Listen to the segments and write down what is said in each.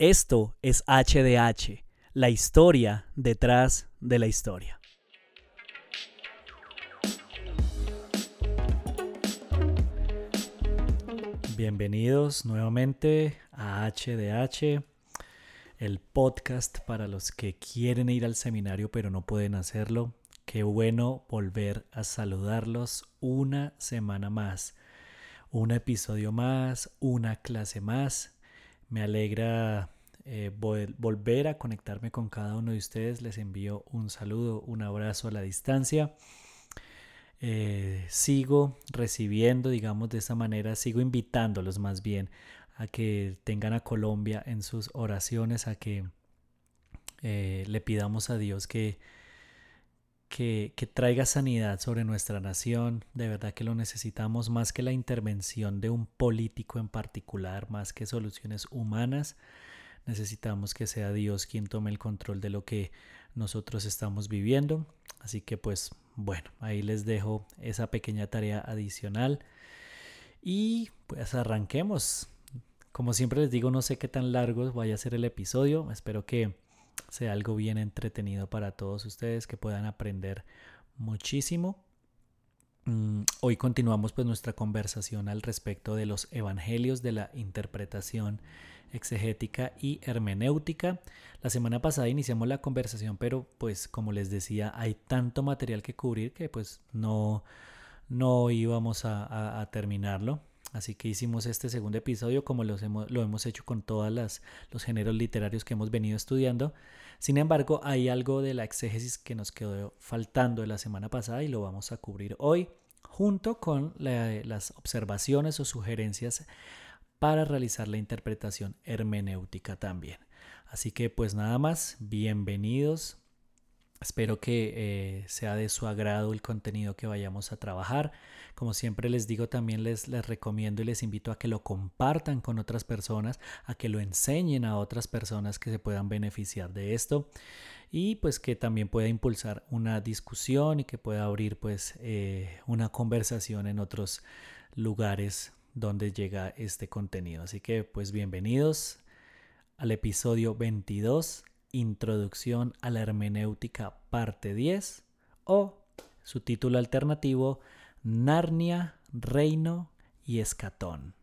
Esto es HDH, la historia detrás de la historia. Bienvenidos nuevamente a HDH, el podcast para los que quieren ir al seminario pero no pueden hacerlo. Qué bueno volver a saludarlos una semana más, un episodio más, una clase más me alegra eh, volver a conectarme con cada uno de ustedes. Les envío un saludo, un abrazo a la distancia. Eh, sigo recibiendo, digamos de esa manera, sigo invitándolos más bien a que tengan a Colombia en sus oraciones, a que eh, le pidamos a Dios que, que, traiga sanidad sobre nuestra nación. De verdad que lo necesitamos más que la intervención de un político en particular, más que soluciones humanas. Necesitamos que sea Dios quien tome el control de lo que nosotros estamos viviendo. Así que pues bueno, ahí les dejo esa pequeña tarea adicional. Y pues arranquemos. Como siempre les digo, no sé qué tan largo vaya a ser el episodio. Espero que sea algo bien entretenido para todos ustedes, que puedan aprender muchísimo. Mm, hoy continuamos pues nuestra conversación al respecto de los evangelios de la interpretación exegética y hermenéutica. La semana pasada iniciamos la conversación, pero pues como les decía, hay tanto material que cubrir que pues no, no íbamos a, a terminarlo. Así que hicimos este segundo episodio como lo hemos, lo hemos hecho con todos los géneros literarios que hemos venido estudiando. Sin embargo, hay algo de la exégesis que nos quedó faltando de la semana pasada y lo vamos a cubrir hoy junto con las observaciones o sugerencias para realizar la interpretación hermenéutica también. Así que pues nada más, bienvenidos Espero que eh, sea de su agrado el contenido que vayamos a trabajar. Como siempre les digo, también les, les recomiendo y les invito a que lo compartan con otras personas, a que lo enseñen a otras personas que se puedan beneficiar de esto y pues que también pueda impulsar una discusión y que pueda abrir pues eh, una conversación en otros lugares donde llega este contenido. Así que pues bienvenidos al episodio 22 Introducción a la Hermenéutica, parte 10, o su título alternativo, Narnia, Reino y Escatón.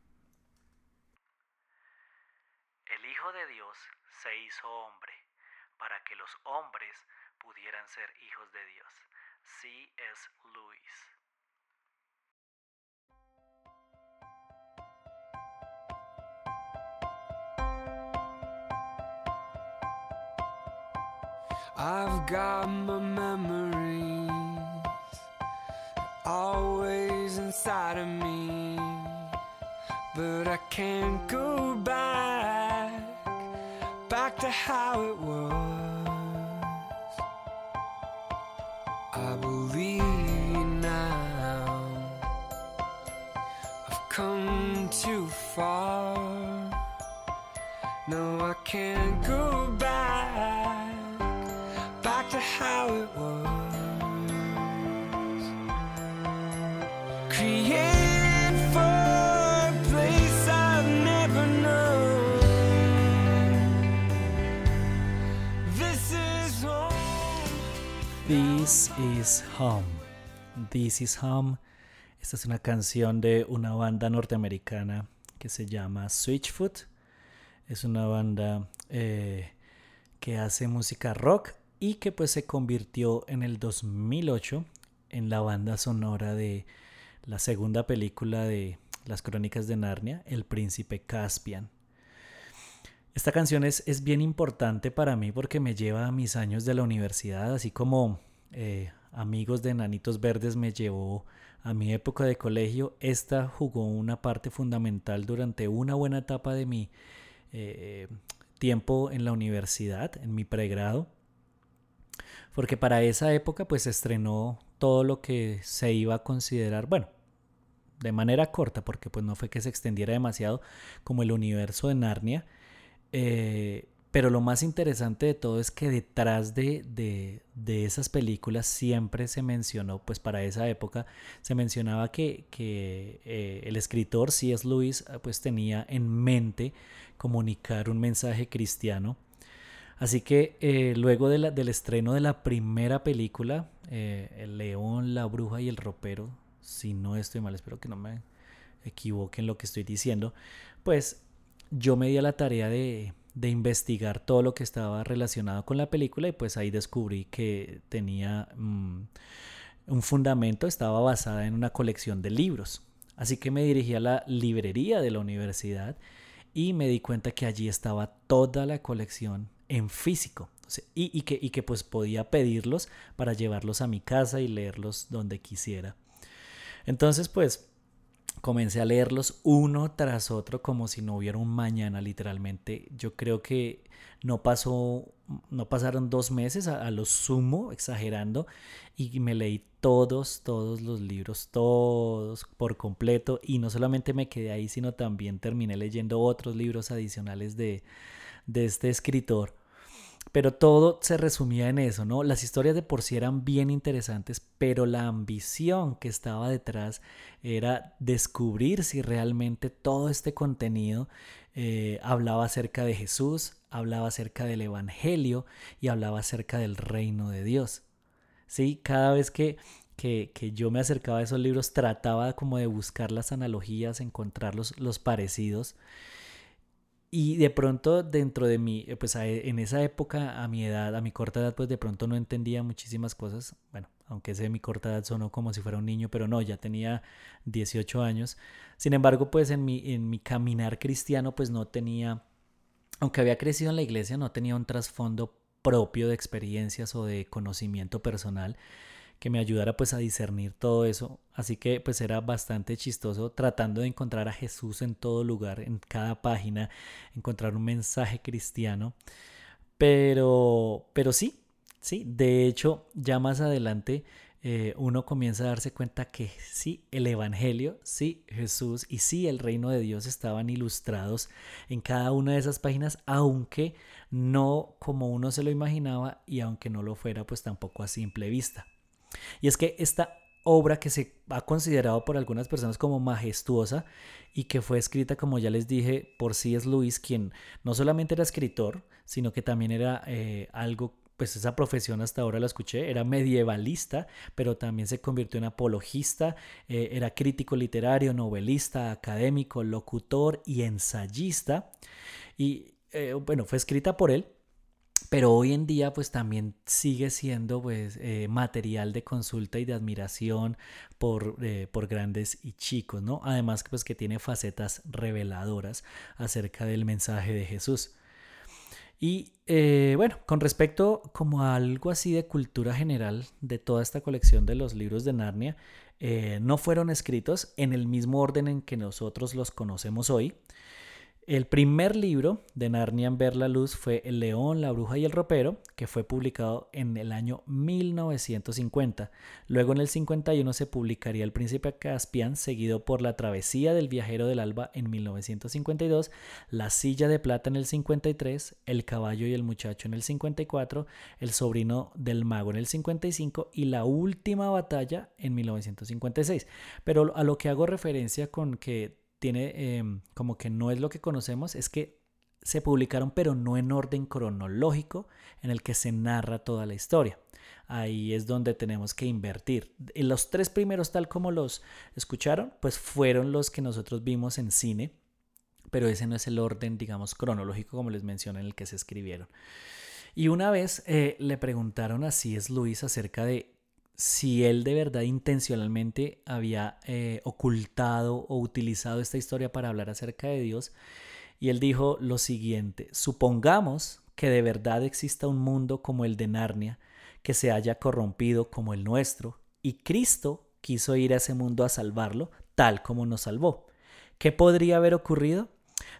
I've got my memories always inside of me, but I can't go back, back to how it was. I believe now I've come too far. No, I can't go back how it was. Create. This is home. This is home. Esta es una canción de una banda norteamericana que se llama Switchfoot. Es una banda eh, que hace música rock y que pues se convirtió en el 2008 en la banda sonora de la segunda película de las crónicas de Narnia, El príncipe Caspian. Esta canción es, es bien importante para mí porque me lleva a mis años de la universidad, así como eh, amigos de Nanitos Verdes me llevó a mi época de colegio. Esta jugó una parte fundamental durante una buena etapa de mi eh, tiempo en la universidad, en mi pregrado porque para esa época pues estrenó todo lo que se iba a considerar, bueno, de manera corta, porque pues no fue que se extendiera demasiado como el universo de Narnia, eh, pero lo más interesante de todo es que detrás de, de, esas películas siempre se mencionó, pues para esa época, se mencionaba que, que eh, el escritor C.S. Lewis pues tenía en mente comunicar un mensaje cristiano. Así que eh, luego del estreno de la primera película, eh, El león, la bruja y el ropero, si no estoy mal, espero que no me equivoque en lo que estoy diciendo, pues yo me di a la tarea de investigar todo lo que estaba relacionado con la película y pues ahí descubrí que tenía mm, un fundamento, estaba basada en una colección de libros. Así que me dirigí a la librería de la universidad y me di cuenta que allí estaba toda la colección en físico y, que, pues podía pedirlos para llevarlos a mi casa y leerlos donde quisiera. Entonces pues comencé a leerlos uno tras otro como si no hubiera un mañana literalmente. Yo creo que no pasó, no pasaron dos meses a, lo sumo, exagerando, y me leí todos, todos los libros, todos por completo, y no solamente me quedé ahí, sino también terminé leyendo otros libros adicionales de, de este escritor pero todo se resumía en eso, ¿no? Las historias de por sí eran bien interesantes, pero la ambición que estaba detrás era descubrir si realmente todo este contenido eh, hablaba acerca de Jesús, hablaba acerca del Evangelio y hablaba acerca del reino de Dios. Sí, cada vez que, que, que, yo me acercaba a esos libros trataba como de buscar las analogías, encontrar los, los parecidos. Y de pronto dentro de mí, eh, pues en esa época, a mi edad, a mi corta edad, pues de pronto no entendía muchísimas cosas. Bueno, aunque ese de mi corta edad sonó como si fuera un niño, pero no, ya tenía 18 años. Sin embargo, pues en mi, en mi caminar cristiano, pues no tenía, aunque había crecido en la iglesia, no tenía un trasfondo propio de experiencias o de conocimiento personal que me ayudara pues a discernir todo eso. Así que pues era bastante chistoso tratando de encontrar a Jesús en todo lugar, en cada página, encontrar un mensaje cristiano. Pero, pero sí, sí, de hecho ya más adelante eh, uno comienza a darse cuenta que sí, el Evangelio, sí, Jesús y sí, el reino de Dios estaban ilustrados en cada una de esas páginas, aunque no como uno se lo imaginaba y aunque no lo fuera, pues tampoco a simple vista. Y es que esta obra que se ha considerado por algunas personas como majestuosa y que fue escrita, como ya les dije, por C.S. Lewis, quien no solamente era escritor, sino que también era eh, algo, pues esa profesión hasta ahora la escuché, era medievalista, pero también se convirtió en apologista, eh, era crítico literario, novelista, académico, locutor y ensayista. Y eh, bueno, fue escrita por él pero hoy en día pues también sigue siendo pues eh, material de consulta y de admiración por, eh, por, grandes y chicos, ¿no? Además pues que tiene facetas reveladoras acerca del mensaje de Jesús. Y eh, bueno, con respecto como a algo así de cultura general de toda esta colección de los libros de Narnia, no fueron escritos en el mismo orden en que nosotros los conocemos hoy, el primer libro de Narnia en ver la luz fue El león, la bruja y el ropero, que fue publicado en el año 1950. Luego en el 51 se publicaría El príncipe Caspian, seguido por La travesía del viajero del alba en 1952, La silla de plata en el 53, El caballo y el muchacho en el 54, El sobrino del mago en el 55 y La última batalla en 1956. Pero a lo que hago referencia con que tiene em, como que no es lo que conocemos, es que se publicaron pero no en orden cronológico en el que se narra toda la historia. Ahí es donde tenemos que invertir. Los tres primeros, tal como los escucharon, pues fueron los que nosotros vimos en cine, pero ese no es el orden, digamos, cronológico como les mencioné en el que se escribieron. Y una vez eh, le preguntaron a C.S. Luis acerca de si él de verdad intencionalmente había eh, ocultado o utilizado esta historia para hablar acerca de Dios. Y él dijo lo siguiente, supongamos que de verdad exista un mundo como el de Narnia, que se haya corrompido como el nuestro, y Cristo quiso ir a ese mundo a salvarlo, tal como nos salvó. ¿Qué podría haber ocurrido?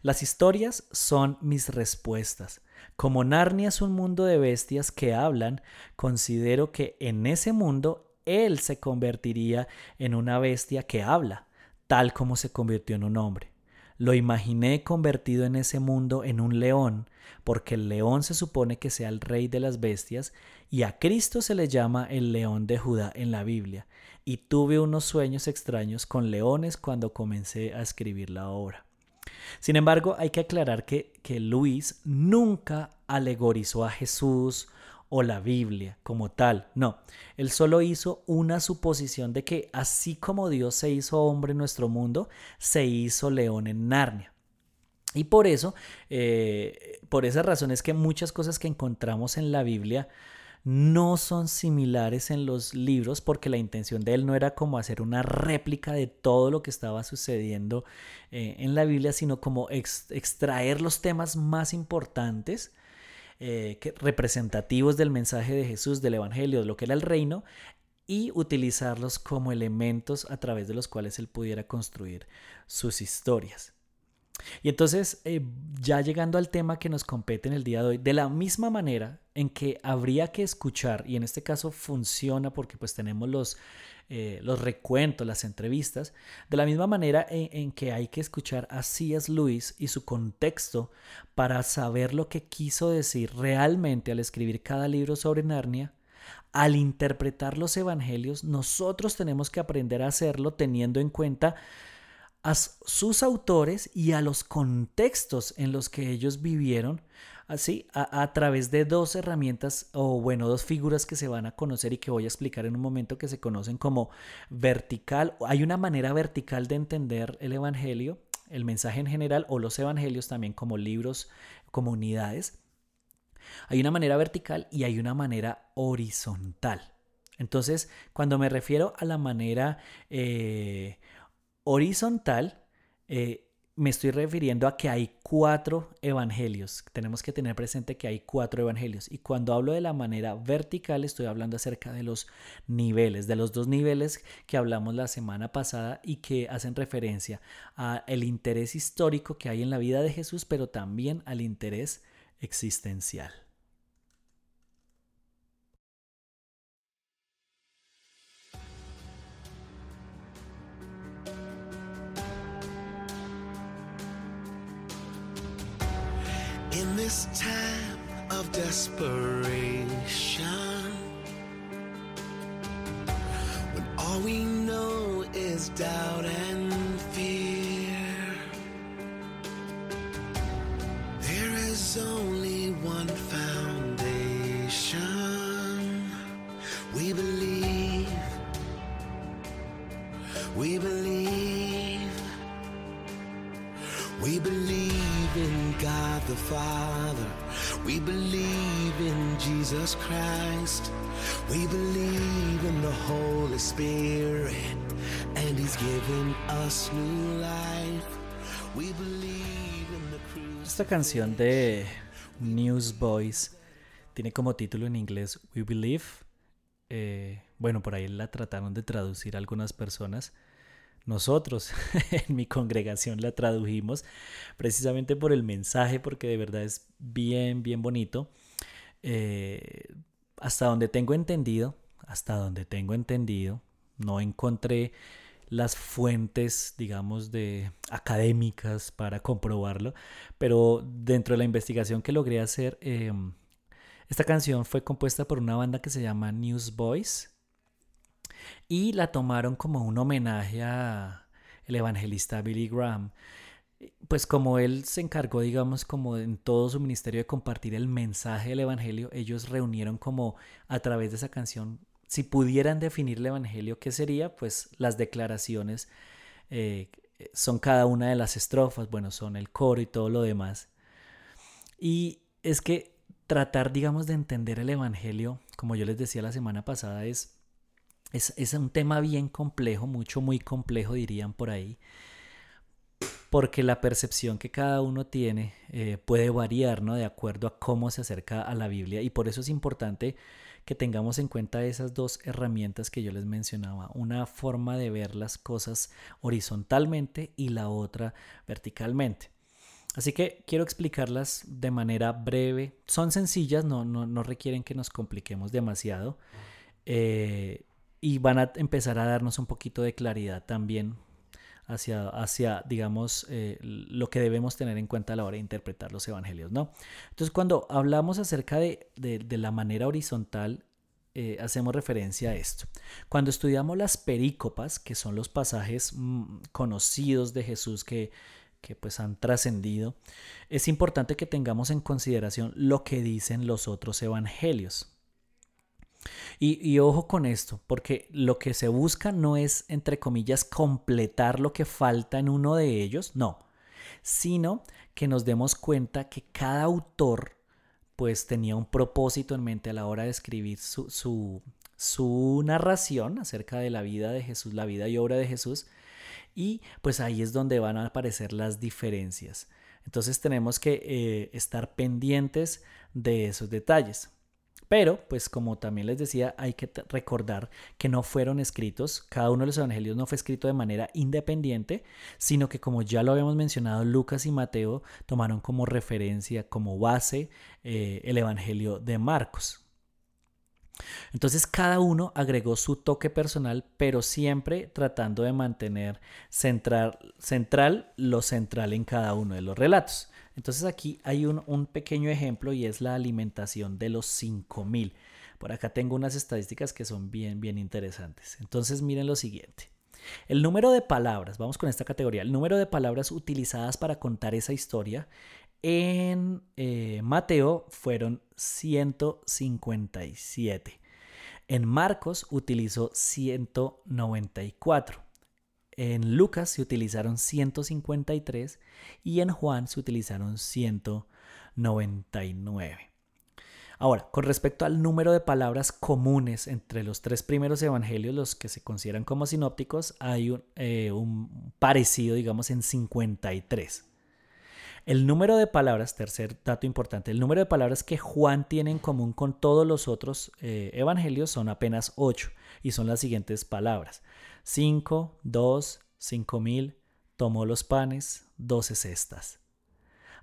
Las historias son mis respuestas. Como Narnia es un mundo de bestias que hablan, considero que en ese mundo él se convertiría en una bestia que habla, tal como se convirtió en un hombre. Lo imaginé convertido en ese mundo en un león, porque el león se supone que sea el rey de las bestias, y a Cristo se le llama el león de Judá en la Biblia. Y tuve unos sueños extraños con leones cuando comencé a escribir la obra. Sin embargo, hay que aclarar que, que Luis nunca alegorizó a Jesús o la Biblia como tal. No, él solo hizo una suposición de que así como Dios se hizo hombre en nuestro mundo, se hizo león en Narnia. Y por eso, eh, por esa razón es que muchas cosas que encontramos en la Biblia no son similares en los libros porque la intención de él no era como hacer una réplica de todo lo que estaba sucediendo eh, en la Biblia, sino como extraer los temas más importantes eh, representativos del mensaje de Jesús, del Evangelio, de lo que era el reino, y utilizarlos como elementos a través de los cuales él pudiera construir sus historias. Y entonces, eh, ya llegando al tema que nos compete en el día de hoy, de la misma manera en que habría que escuchar, y en este caso funciona porque pues tenemos los, eh, los recuentos, las entrevistas, de la misma manera en, que hay que escuchar a C.S. Lewis y su contexto para saber lo que quiso decir realmente al escribir cada libro sobre Narnia, al interpretar los evangelios, nosotros tenemos que aprender a hacerlo teniendo en cuenta a sus autores y a los contextos en los que ellos vivieron, así a, través de dos herramientas o bueno, dos figuras que se van a conocer y que voy a explicar en un momento que se conocen como vertical. Hay una manera vertical de entender el Evangelio, el mensaje en general o los Evangelios también como libros, como unidades. Hay una manera vertical y hay una manera horizontal. Entonces, cuando me refiero a la manera eh, horizontal, eh, me estoy refiriendo a que hay cuatro evangelios. Tenemos que tener presente que hay cuatro evangelios. Y cuando hablo de la manera vertical, estoy hablando acerca de los niveles, de los dos niveles que hablamos la semana pasada y que hacen referencia al interés histórico que hay en la vida de Jesús, pero también al interés existencial. This time of desperation, when all we know is doubt Esta canción de Newsboys tiene como título en inglés We Believe. Eh, bueno, por ahí la trataron de traducir algunas personas nosotros en mi congregación la tradujimos precisamente por el mensaje, porque de verdad es bien, bien bonito. Eh, hasta donde tengo entendido, hasta donde tengo entendido, no encontré las fuentes, digamos, de académicas para comprobarlo, pero dentro de la investigación que logré hacer, em, esta canción fue compuesta por una banda que se llama Newsboys y la tomaron como un homenaje a el evangelista Billy Graham. Pues como él se encargó, digamos, como en todo su ministerio de compartir el mensaje del evangelio, ellos reunieron como a través de esa canción, si pudieran definir el evangelio, ¿qué sería? Pues las declaraciones eh, son cada una de las estrofas, bueno, son el coro y todo lo demás. Y es que tratar, digamos, de entender el evangelio, como yo les decía la semana pasada, es es, un tema bien complejo, mucho, muy complejo dirían por ahí, porque la percepción que cada uno tiene eh, puede variar, ¿no? De acuerdo a cómo se acerca a la Biblia y por eso es importante que tengamos en cuenta esas dos herramientas que yo les mencionaba, una forma de ver las cosas horizontalmente y la otra verticalmente. Así que quiero explicarlas de manera breve. Son sencillas, no, no, no requieren que nos compliquemos demasiado. Eh, y van a empezar a darnos un poquito de claridad también hacia, hacia digamos, eh, lo que debemos tener en cuenta a la hora de interpretar los evangelios, ¿no? Entonces, cuando hablamos acerca de, de, la manera horizontal, eh, hacemos referencia a esto. Cuando estudiamos las perícopas, que son los pasajes mm, conocidos de Jesús que, que pues han trascendido, es importante que tengamos en consideración lo que dicen los otros evangelios. Y, ojo con esto, porque lo que se busca no es, entre comillas, completar lo que falta en uno de ellos, no, sino que nos demos cuenta que cada autor pues tenía un propósito en mente a la hora de escribir su, su, su narración acerca de la vida de Jesús, la vida y obra de Jesús, y pues ahí es donde van a aparecer las diferencias. Entonces tenemos que eh, estar pendientes de esos detalles. Pero, pues como también les decía, hay que recordar que no fueron escritos, cada uno de los evangelios no fue escrito de manera independiente, sino que como ya lo habíamos mencionado, Lucas y Mateo tomaron como referencia, como base, eh, el evangelio de Marcos. Entonces cada uno agregó su toque personal, pero siempre tratando de mantener central, central lo central en cada uno de los relatos. Entonces aquí hay un, pequeño ejemplo y es la alimentación de los 5000. Por acá tengo unas estadísticas que son bien, bien interesantes. Entonces miren lo siguiente. El número de palabras, vamos con esta categoría, el número de palabras utilizadas para contar esa historia en eh, Mateo fueron 157. En Marcos utilizó 194. En Lucas se utilizaron 153 y en Juan se utilizaron 199. Ahora, con respecto al número de palabras comunes entre los tres primeros evangelios, los que se consideran como sinópticos, hay un, eh, un parecido, digamos, en 53. El número de palabras, tercer dato importante, el número de palabras que Juan tiene en común con todos los otros eh, evangelios son apenas ocho y son las siguientes palabras. Cinco, dos, cinco mil, tomó los panes, doce cestas.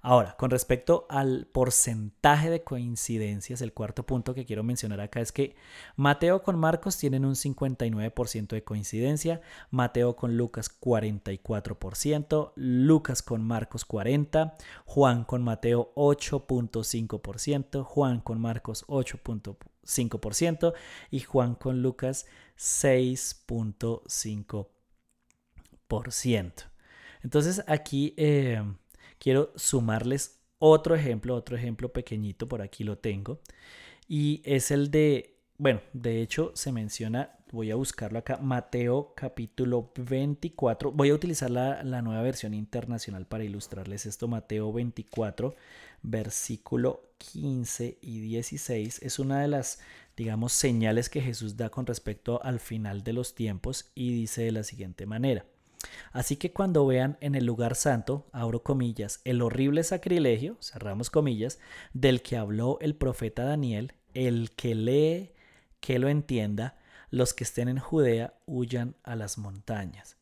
Ahora, con respecto al porcentaje de coincidencias, el cuarto punto que quiero mencionar acá es que Mateo con Marcos tienen un 59% de coincidencia, Mateo con Lucas 44%, Lucas con Marcos 40%, Juan con Mateo 8.5%, Juan con Marcos 8.5% y Juan con Lucas 6.5%. Entonces aquí... Eh, quiero sumarles otro ejemplo, otro ejemplo pequeñito, por aquí lo tengo, y es el de, bueno, de hecho se menciona, voy a buscarlo acá, Mateo capítulo 24, voy a utilizar la, la nueva versión internacional para ilustrarles esto, Mateo 24, versículo 15 y 16, es una de las digamos, señales que Jesús da con respecto al final de los tiempos y dice de la siguiente manera. Así que cuando vean en el lugar santo, abro comillas, el horrible sacrilegio, cerramos comillas, del que habló el profeta Daniel, el que lee, que lo entienda, los que estén en Judea huyan a las montañas.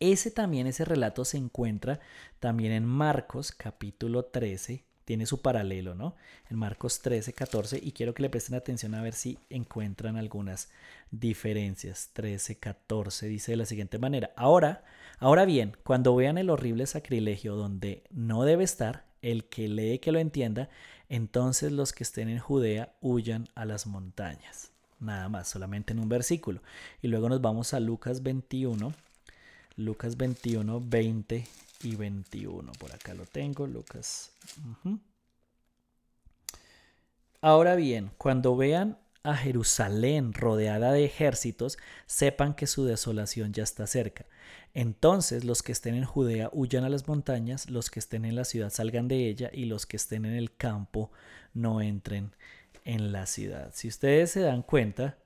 Ese también, ese relato se encuentra también en Marcos capítulo 13, tiene su paralelo, ¿no? En Marcos 13, 14, y quiero que le presten atención a ver si encuentran algunas diferencias. 13, 14 dice de la siguiente manera. Ahora, ahora bien, cuando vean el horrible sacrilegio donde no debe estar, el que lee que lo entienda, entonces los que estén en Judea huyan a las montañas. Nada más, solamente en un versículo. Y luego nos vamos a Lucas 21, Lucas 21, 20 y 21. Por acá lo tengo, Lucas. Ahora bien, cuando vean a Jerusalén rodeada de ejércitos, sepan que su desolación ya está cerca. Entonces los que estén en Judea huyan a las montañas, los que estén en la ciudad salgan de ella y los que estén en el campo no entren en la ciudad. Si ustedes se dan cuenta,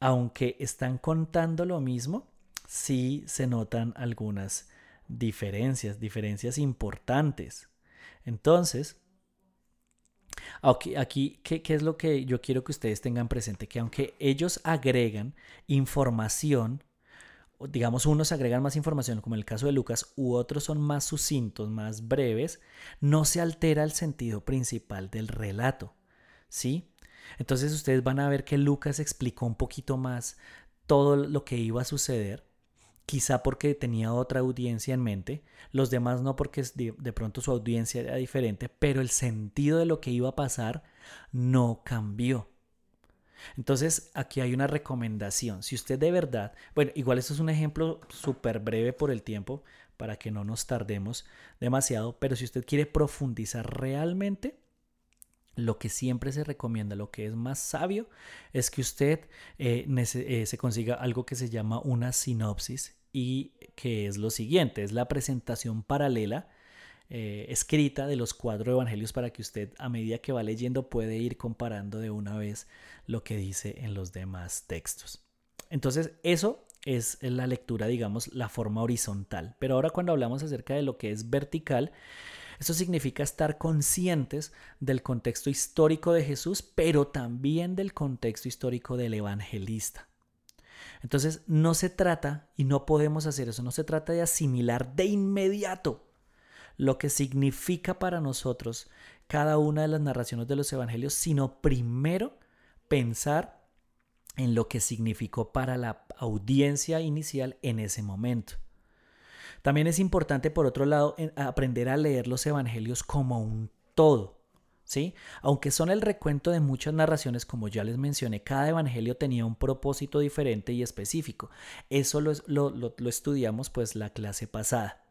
aunque están contando lo mismo, sí se notan algunas diferencias, diferencias importantes. Entonces, aquí, aquí ¿qué, ¿qué, es lo que yo quiero que ustedes tengan presente? Que aunque ellos agregan información, digamos, unos agregan más información, como en el caso de Lucas, u otros son más sucintos, más breves, no se altera el sentido principal del relato. ¿Sí? Entonces ustedes van a ver que Lucas explicó un poquito más todo lo que iba a suceder quizá porque tenía otra audiencia en mente, los demás no porque de, pronto su audiencia era diferente, pero el sentido de lo que iba a pasar no cambió. Entonces aquí hay una recomendación. Si usted de verdad, bueno, igual esto es un ejemplo súper breve por el tiempo para que no nos tardemos demasiado, pero si usted quiere profundizar realmente, lo que siempre se recomienda, lo que es más sabio, es que usted eh, eh, se consiga algo que se llama una sinopsis y que es lo siguiente, es la presentación paralela eh, escrita de los cuatro evangelios para que usted a medida que va leyendo puede ir comparando de una vez lo que dice en los demás textos. Entonces eso es la lectura, digamos, la forma horizontal. Pero ahora cuando hablamos acerca de lo que es vertical, eso significa estar conscientes del contexto histórico de Jesús, pero también del contexto histórico del evangelista. Entonces no se trata, y no podemos hacer eso, no se trata de asimilar de inmediato lo que significa para nosotros cada una de las narraciones de los evangelios, sino primero pensar en lo que significó para la audiencia inicial en ese momento. También es importante, por otro lado, aprender a leer los evangelios como un todo. ¿Sí? Aunque son el recuento de muchas narraciones, como ya les mencioné, cada evangelio tenía un propósito diferente y específico. Eso lo, estudiamos pues la clase pasada.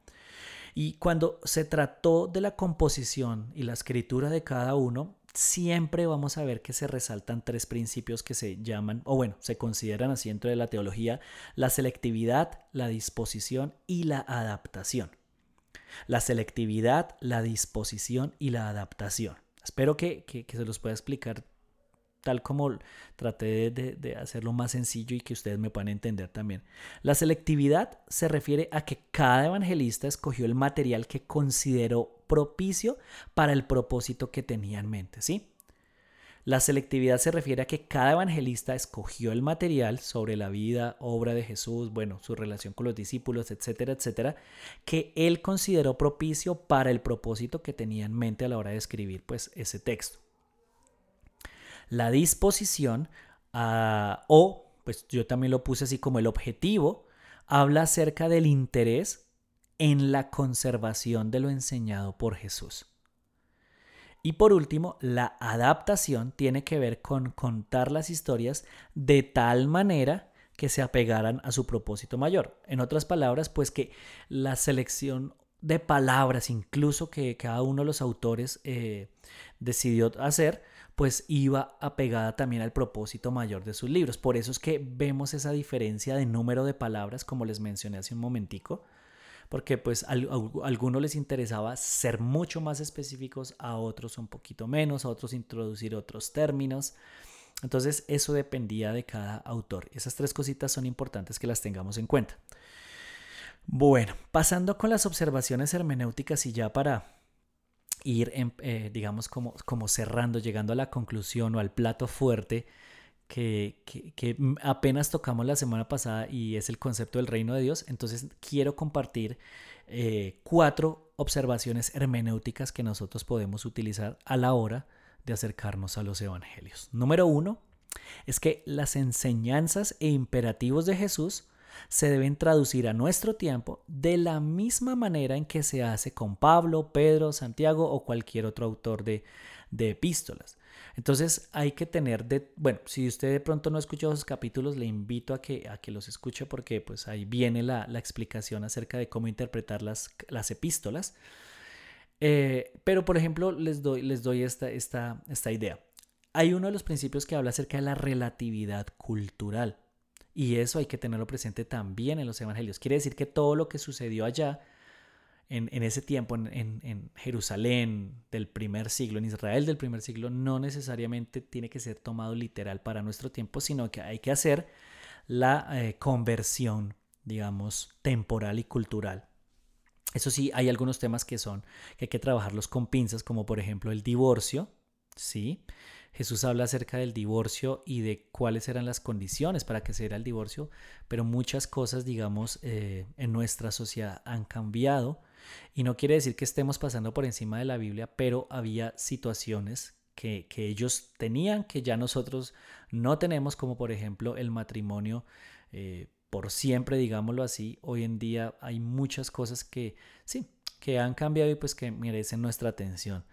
Y cuando se trató de la composición y la escritura de cada uno, siempre vamos a ver que se resaltan tres principios que se llaman, o bueno, se consideran así dentro de la teología, la selectividad, la disposición y la adaptación. La selectividad, la disposición y la adaptación. Espero que, que, que se los pueda explicar tal como traté de, hacerlo más sencillo y que ustedes me puedan entender también. La selectividad se refiere a que cada evangelista escogió el material que consideró propicio para el propósito que tenía en mente, ¿sí? La selectividad se refiere a que cada evangelista escogió el material sobre la vida, obra de Jesús, bueno, su relación con los discípulos, etcétera, etcétera, que él consideró propicio para el propósito que tenía en mente a la hora de escribir pues ese texto. La disposición ah, o, pues yo también lo puse así como el objetivo, habla acerca del interés en la conservación de lo enseñado por Jesús. Y por último, la adaptación tiene que ver con contar las historias de tal manera que se apegaran a su propósito mayor. En otras palabras, pues que la selección de palabras, incluso que cada uno de los autores eh, decidió hacer, pues iba apegada también al propósito mayor de sus libros. Por eso es que vemos esa diferencia de número de palabras, como les mencioné hace un momentico, porque pues a, algunos les interesaba ser mucho más específicos, a otros un poquito menos, a otros introducir otros términos. Entonces eso dependía de cada autor. Esas tres cositas son importantes que las tengamos en cuenta. Bueno, pasando con las observaciones hermenéuticas y ya para ir, eh, digamos, como, como cerrando, llegando a la conclusión o al plato fuerte que, que, apenas tocamos la semana pasada y es el concepto del reino de Dios. Entonces quiero compartir eh, cuatro observaciones hermenéuticas que nosotros podemos utilizar a la hora de acercarnos a los evangelios. Número uno es que las enseñanzas e imperativos de Jesús se deben traducir a nuestro tiempo de la misma manera en que se hace con Pablo, Pedro, Santiago o cualquier otro autor de, epístolas. Entonces hay que tener, de, bueno, si usted de pronto no ha escuchado esos capítulos, le invito a que, a que los escuche porque pues ahí viene la, explicación acerca de cómo interpretar las, las epístolas. Eh, pero por ejemplo, les doy, les doy esta, esta, esta idea. Hay uno de los principios que habla acerca de la relatividad cultural. Y eso hay que tenerlo presente también en los evangelios. Quiere decir que todo lo que sucedió allá, en, ese tiempo, en, Jerusalén del primer siglo, en Israel del primer siglo, no necesariamente tiene que ser tomado literal para nuestro tiempo, sino que hay que hacer la eh, conversión, digamos, temporal y cultural. Eso sí, hay algunos temas que son, que hay que trabajarlos con pinzas, como por ejemplo el divorcio, ¿sí? Jesús habla acerca del divorcio y de cuáles eran las condiciones para que se diera el divorcio, pero muchas cosas, digamos, eh, en nuestra sociedad han cambiado y no quiere decir que estemos pasando por encima de la Biblia, pero había situaciones que, ellos tenían que ya nosotros no tenemos, como por ejemplo el matrimonio. Eh, por siempre, digámoslo así. Hoy en día hay muchas cosas que sí, que han cambiado y pues que merecen nuestra atención.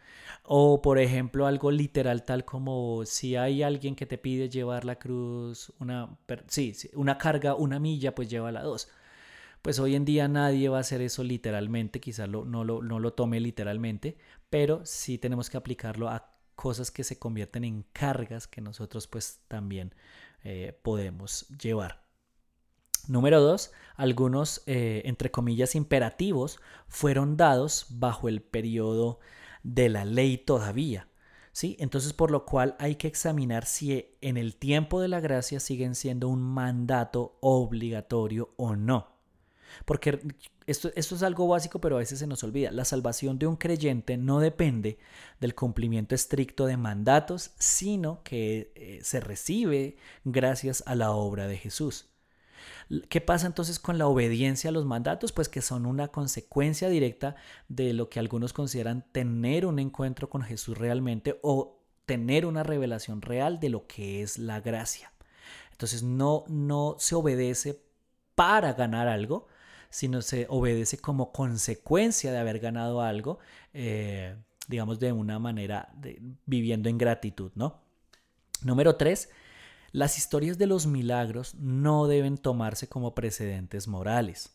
O por ejemplo algo literal tal como si hay alguien que te pide llevar la cruz, una, sí, una carga, una milla, pues llévala dos. Pues hoy en día nadie va a hacer eso literalmente, quizás no, lo, no lo tome literalmente, pero sí tenemos que aplicarlo a cosas que se convierten en cargas que nosotros pues también eh, podemos llevar. Número dos, algunos, eh, entre comillas, imperativos fueron dados bajo el periodo de la ley todavía. ¿sí? Entonces, por lo cual hay que examinar si en el tiempo de la gracia siguen siendo un mandato obligatorio o no. Porque esto, esto, es algo básico, pero a veces se nos olvida. La salvación de un creyente no depende del cumplimiento estricto de mandatos, sino que eh, se recibe gracias a la obra de Jesús. ¿Qué pasa entonces con la obediencia a los mandatos? Pues que son una consecuencia directa de lo que algunos consideran tener un encuentro con Jesús realmente o tener una revelación real de lo que es la gracia. Entonces no, no se obedece para ganar algo, sino se obedece como consecuencia de haber ganado algo, eh, digamos de una manera de, viviendo en gratitud, ¿no? Número tres, las historias de los milagros no deben tomarse como precedentes morales.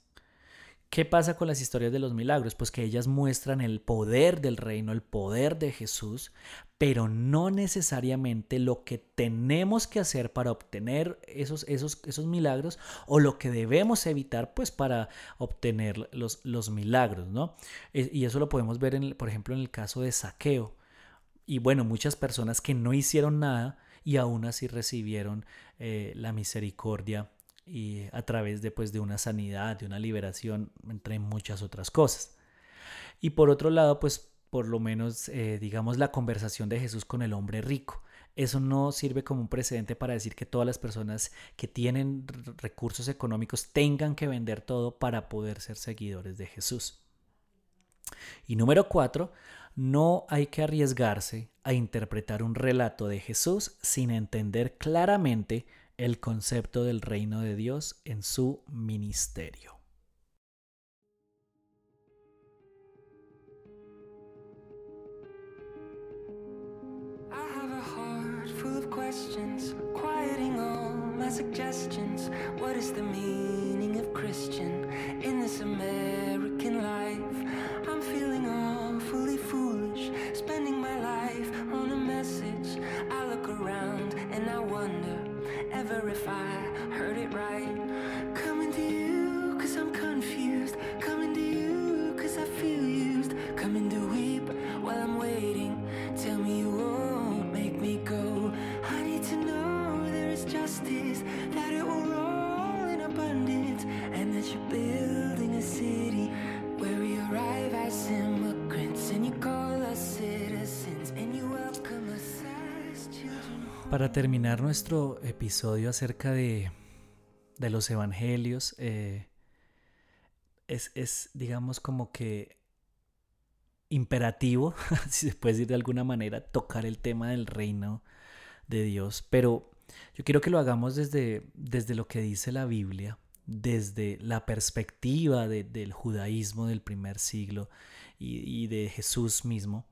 ¿Qué pasa con las historias de los milagros? Pues que ellas muestran el poder del reino, el poder de Jesús, pero no necesariamente lo que tenemos que hacer para obtener esos, esos, esos milagros o lo que debemos evitar pues para obtener los, los milagros, ¿no? E, y eso lo podemos ver, en, por ejemplo, en el caso de saqueo. Y bueno, muchas personas que no hicieron nada, y aún así recibieron eh, la misericordia y a través de, pues, de una sanidad, de una liberación, entre muchas otras cosas. Y por otro lado, pues por lo menos, eh, digamos, la conversación de Jesús con el hombre rico. Eso no sirve como un precedente para decir que todas las personas que tienen recursos económicos tengan que vender todo para poder ser seguidores de Jesús. Y número cuatro, no hay que arriesgarse a interpretar un relato de Jesús sin entender claramente el concepto del reino de Dios en su ministerio. What is the meaning of Christian in this and I wonder ever if I heard it right. Para terminar nuestro episodio acerca de, los evangelios, eh, es, es, digamos, como que imperativo, si se puede decir de alguna manera, tocar el tema del reino de Dios. Pero yo quiero que lo hagamos desde, desde lo que dice la Biblia, desde la perspectiva del judaísmo del primer siglo y, de Jesús mismo,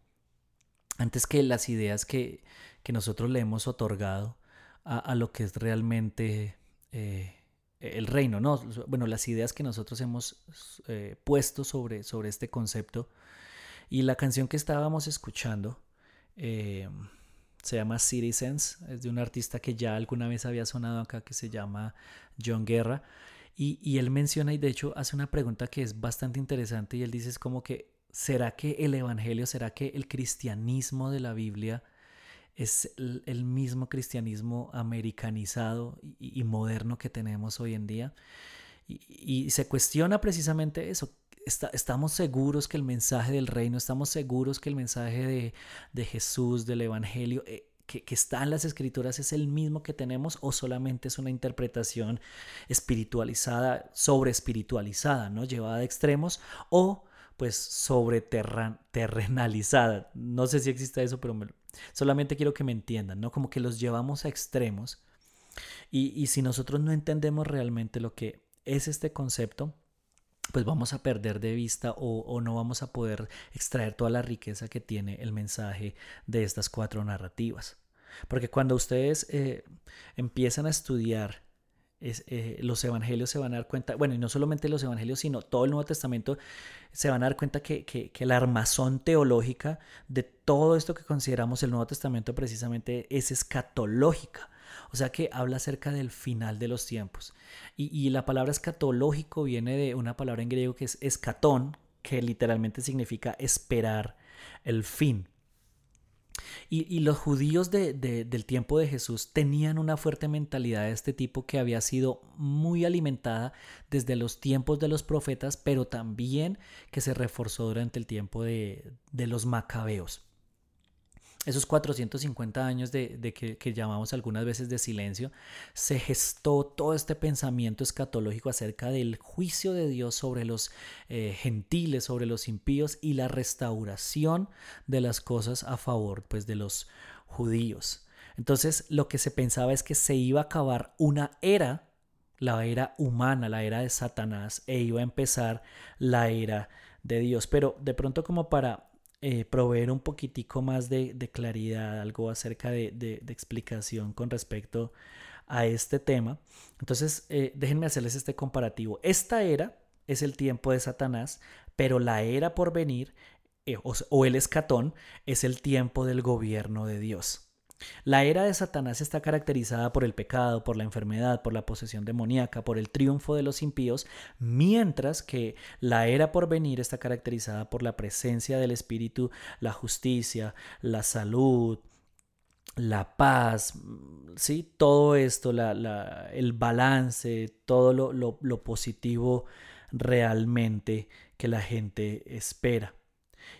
antes que las ideas que, nosotros le hemos otorgado a, lo que es realmente eh, el reino, ¿no? Bueno, las ideas que nosotros hemos eh, puesto sobre, sobre este concepto. Y la canción que estábamos escuchando eh, se llama Citizens, es de un artista que ya alguna vez había sonado acá que se llama John Guerra. Y, él menciona y de hecho hace una pregunta que es bastante interesante y él dice es como que, ¿será que el Evangelio, será que el cristianismo de la Biblia es el, mismo cristianismo americanizado y, moderno que tenemos hoy en día? Y, se cuestiona precisamente eso. estamos seguros que el mensaje del reino, estamos seguros que el mensaje de, de Jesús, del Evangelio, eh, que, está en las escrituras es el mismo que tenemos o solamente es una interpretación espiritualizada, sobre espiritualizada, ¿no? Llevada a extremos o pues sobre terrenalizada. No sé si existe eso, pero solamente quiero que me entiendan, ¿no? Como que los llevamos a extremos Y, y si nosotros no entendemos realmente lo que es este concepto, pues vamos a perder de vista o, no vamos a poder extraer toda la riqueza que tiene el mensaje de estas cuatro narrativas. Porque cuando ustedes eh, empiezan a estudiar eh, los evangelios se van a dar cuenta, bueno, y no solamente los evangelios, sino todo el Nuevo Testamento, se van a dar cuenta que, que, la armazón teológica de todo esto que consideramos el Nuevo Testamento precisamente es escatológica. O sea que habla acerca del final de los tiempos. Y, la palabra escatológico viene de una palabra en griego que es escatón, que literalmente significa esperar el fin. Y, los judíos del tiempo de Jesús tenían una fuerte mentalidad de este tipo que había sido muy alimentada desde los tiempos de los profetas, pero también que se reforzó durante el tiempo de, de los macabeos esos 450 años de, que, llamamos algunas veces de silencio, se gestó todo este pensamiento escatológico acerca del juicio de Dios sobre los eh, gentiles, sobre los impíos y la restauración de las cosas a favor pues, de los judíos. Entonces lo que se pensaba es que se iba a acabar una era, la era humana, la era de Satanás, e iba a empezar la era de Dios. Pero de pronto como para eh, proveer un poquitico más de, claridad, algo acerca de, explicación con respecto a este tema. Entonces, eh, déjenme hacerles este comparativo. Esta era es el tiempo de Satanás, pero la era por venir, eh, o el escatón, es el tiempo del gobierno de Dios. La era de Satanás está caracterizada por el pecado, por la enfermedad, por la posesión demoníaca, por el triunfo de los impíos, mientras que la era por venir está caracterizada por la presencia del Espíritu, la justicia, la salud, la paz, ¿sí? todo esto, el balance, todo lo positivo realmente que la gente espera.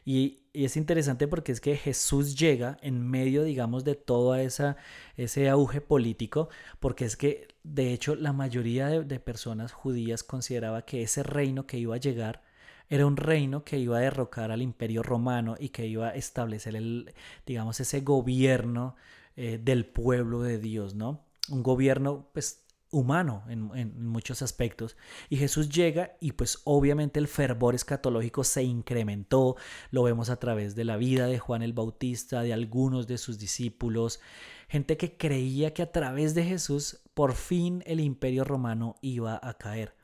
Y, es interesante porque es que Jesús llega en medio, digamos, de todo esa, ese auge político, porque es que, de hecho, la mayoría de, personas judías consideraba que ese reino que iba a llegar era un reino que iba a derrocar al imperio romano y que iba a establecer el, digamos, ese gobierno eh, del pueblo de Dios, ¿no? Un gobierno, pues, humano en, muchos aspectos. Y Jesús llega y pues obviamente el fervor escatológico se incrementó, lo vemos a través de la vida de Juan el Bautista, de algunos de sus discípulos, gente que creía que a través de Jesús por fin el imperio romano iba a caer.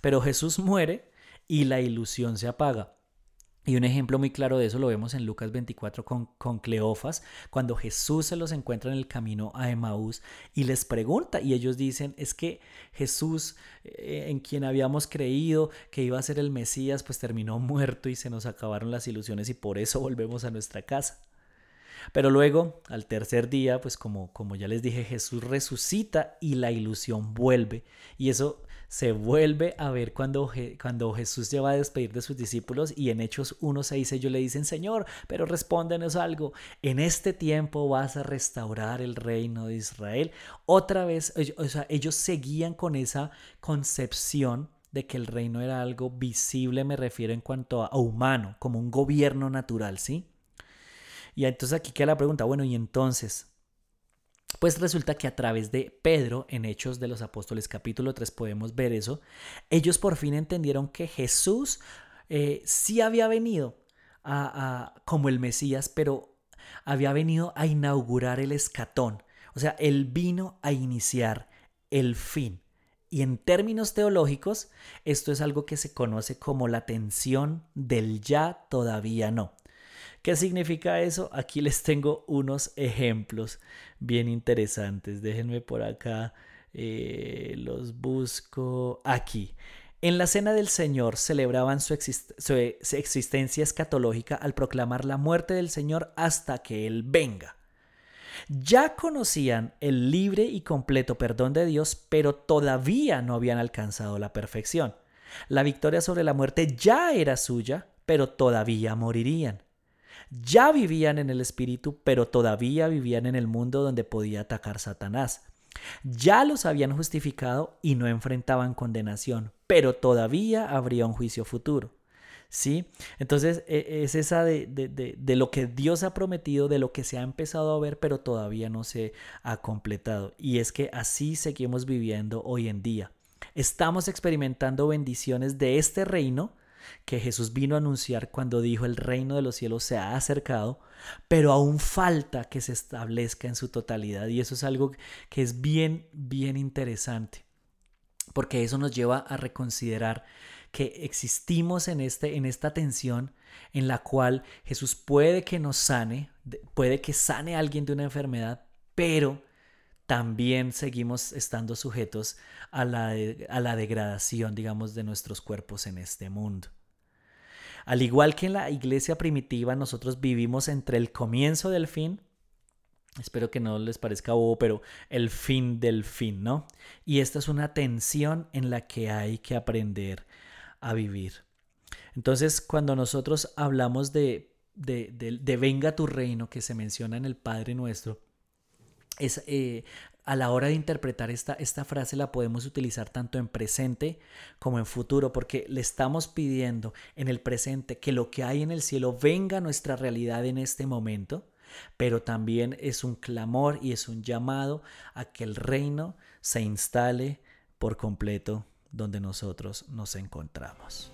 Pero Jesús muere y la ilusión se apaga. Y un ejemplo muy claro de eso lo vemos en Lucas 24 con, con, Cleofas, cuando Jesús se los encuentra en el camino a Emaús y les pregunta, y ellos dicen, es que Jesús, eh, en quien habíamos creído que iba a ser el Mesías, pues terminó muerto y se nos acabaron las ilusiones y por eso volvemos a nuestra casa. Pero luego, al tercer día, pues como, como ya les dije, Jesús resucita y la ilusión vuelve. Y eso se vuelve a ver cuando, cuando Jesús se va a despedir de sus discípulos y en Hechos 1.6 ellos le dicen, Señor, pero respóndenos algo, en este tiempo vas a restaurar el reino de Israel. Otra vez, o sea, ellos seguían con esa concepción de que el reino era algo visible, me refiero en cuanto a, humano, como un gobierno natural, ¿sí? Y entonces aquí queda la pregunta, bueno, y entonces, pues resulta que a través de Pedro, en Hechos de los Apóstoles capítulo 3 podemos ver eso, ellos por fin entendieron que Jesús eh, sí había venido como el Mesías, pero había venido a inaugurar el escatón. O sea, él vino a iniciar el fin. Y en términos teológicos, esto es algo que se conoce como la tensión del ya todavía no. ¿Qué significa eso? Aquí les tengo unos ejemplos bien interesantes. Déjenme por acá, eh, los busco aquí. En la cena del Señor celebraban su, existencia escatológica al proclamar la muerte del Señor hasta que Él venga. Ya conocían el libre y completo perdón de Dios, pero todavía no habían alcanzado la perfección. La victoria sobre la muerte ya era suya, pero todavía morirían. Ya vivían en el Espíritu, pero todavía vivían en el mundo donde podía atacar Satanás. Ya los habían justificado y no enfrentaban condenación, pero todavía habría un juicio futuro. ¿Sí? Entonces e, es esa de, de, lo que Dios ha prometido, de lo que se ha empezado a ver, pero todavía no se ha completado. Y es que así seguimos viviendo hoy en día. Estamos experimentando bendiciones de este reino que Jesús vino a anunciar cuando dijo el reino de los cielos se ha acercado, pero aún falta que se establezca en su totalidad. Y eso es algo que es bien, bien interesante, porque eso nos lleva a reconsiderar que existimos en, este, en esta tensión en la cual Jesús puede que nos sane, puede que sane a alguien de una enfermedad, pero también seguimos estando sujetos a la, a la degradación, digamos, de nuestros cuerpos en este mundo. Al igual que en la iglesia primitiva, nosotros vivimos entre el comienzo del fin, espero que no les parezca bobo, pero el fin del fin, ¿no? Y esta es una tensión en la que hay que aprender a vivir. Entonces, cuando nosotros hablamos de, de, venga tu reino que se menciona en el Padre nuestro, es, eh, a la hora de interpretar esta, esta frase la podemos utilizar tanto en presente como en futuro, porque le estamos pidiendo en el presente que lo que hay en el cielo venga a nuestra realidad en este momento, pero también es un clamor y es un llamado a que el reino se instale por completo donde nosotros nos encontramos.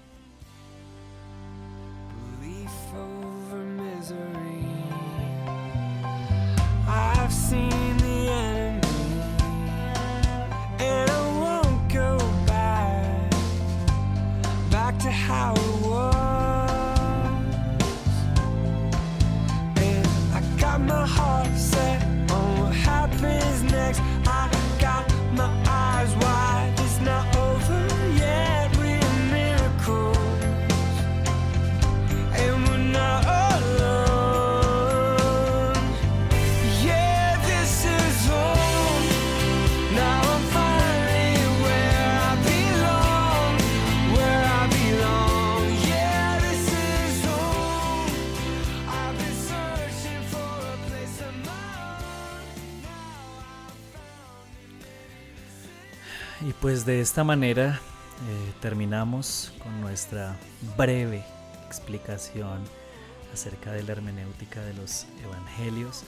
Y pues de esta manera eh, terminamos con nuestra breve explicación acerca de la hermenéutica de los evangelios.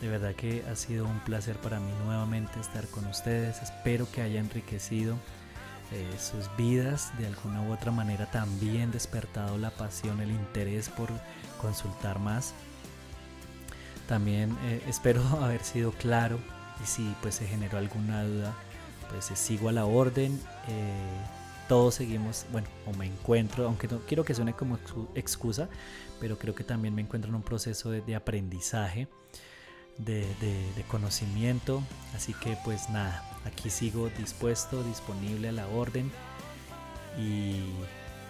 De verdad que ha sido un placer para mí nuevamente estar con ustedes. Espero que haya enriquecido eh, sus vidas de alguna u otra manera, también despertado la pasión, el interés por consultar más. También eh, espero haber sido claro y si pues se generó alguna duda pues eh, sigo a la orden. Eh, todos seguimos, bueno, o me encuentro, aunque no quiero que suene como excusa, pero creo que también me encuentro en un proceso de, aprendizaje, de, conocimiento. Así que pues nada, aquí sigo dispuesto, disponible a la orden. Y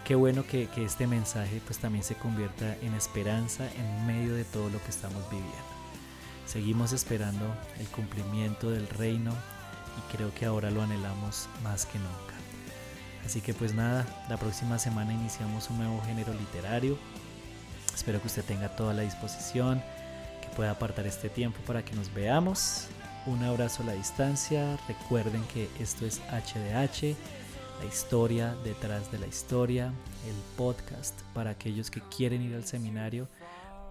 qué bueno que, que este mensaje pues también se convierta en esperanza en medio de todo lo que estamos viviendo. Seguimos esperando el cumplimiento del reino y creo que ahora lo anhelamos más que nunca. Así que pues nada, la próxima semana iniciamos un nuevo género literario. Espero que usted tenga toda la disposición, que pueda apartar este tiempo para que nos veamos. Un abrazo a la distancia. Recuerden que esto es HDH, la historia detrás de la historia, el podcast para aquellos que quieren ir al seminario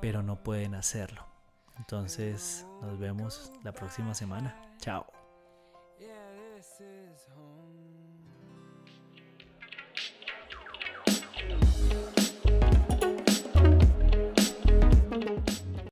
pero no pueden hacerlo. Entonces nos vemos la próxima semana. Chao.